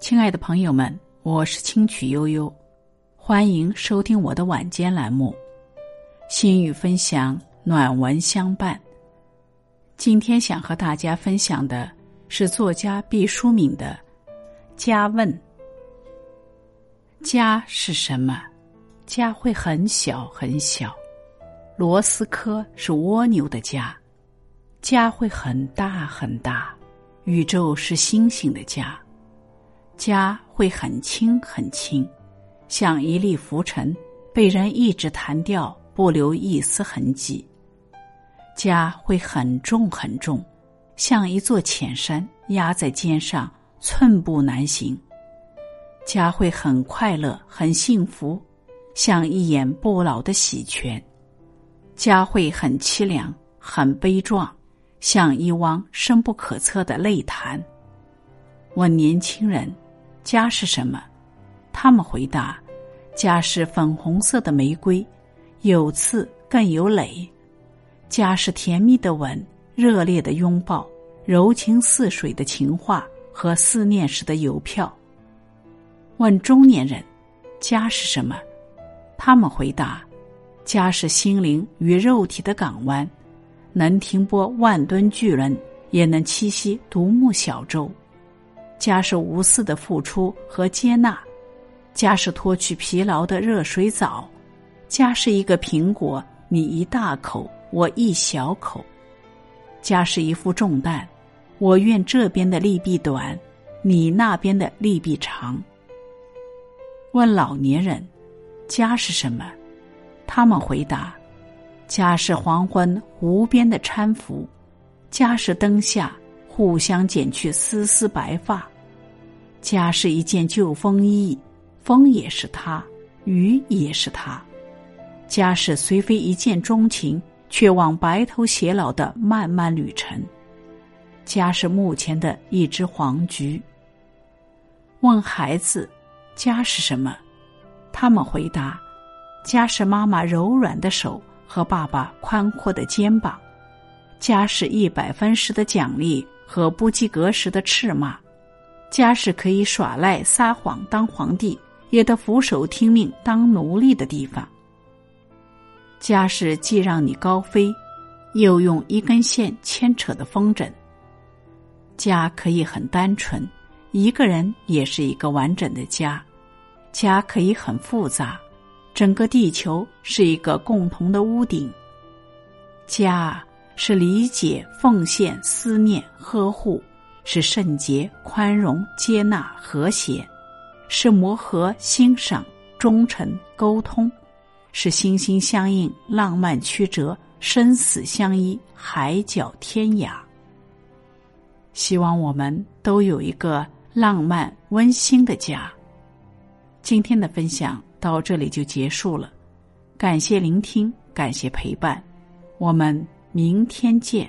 亲爱的朋友们，我是清曲悠悠，欢迎收听我的晚间栏目《心语分享，暖文相伴》。今天想和大家分享的是作家毕淑敏的《家问》。家是什么？家会很小很小，罗斯科是蜗牛的家；家会很大很大，宇宙是星星的家。家会很轻很轻，像一粒浮尘，被人一直弹掉，不留一丝痕迹。家会很重很重，像一座浅山压在肩上，寸步难行。家会很快乐很幸福，像一眼不老的喜泉。家会很凄凉很悲壮，像一汪深不可测的泪潭。问年轻人。家是什么？他们回答：家是粉红色的玫瑰，有刺更有蕾。家是甜蜜的吻，热烈的拥抱，柔情似水的情话和思念时的邮票。问中年人：家是什么？他们回答：家是心灵与肉体的港湾，能停泊万吨巨轮，也能栖息独木小舟。家是无私的付出和接纳，家是脱去疲劳的热水澡，家是一个苹果，你一大口，我一小口，家是一副重担，我愿这边的利弊短，你那边的利弊长。问老年人，家是什么？他们回答：家是黄昏湖边的搀扶，家是灯下。互相剪去丝丝白发，家是一件旧风衣，风也是他，雨也是他。家是虽非一见钟情，却望白头偕老的漫漫旅程。家是目前的一只黄菊。问孩子，家是什么？他们回答：家是妈妈柔软的手和爸爸宽阔的肩膀。家是一百分时的奖励。和不及格时的斥骂，家是可以耍赖撒谎当皇帝，也得俯首听命当奴隶的地方。家是既让你高飞，又用一根线牵扯的风筝。家可以很单纯，一个人也是一个完整的家；家可以很复杂，整个地球是一个共同的屋顶。家。是理解、奉献、思念、呵护；是圣洁、宽容、接纳、和谐；是磨合、欣赏、忠诚、沟通；是心心相印、浪漫曲折、生死相依、海角天涯。希望我们都有一个浪漫温馨的家。今天的分享到这里就结束了，感谢聆听，感谢陪伴，我们。明天见。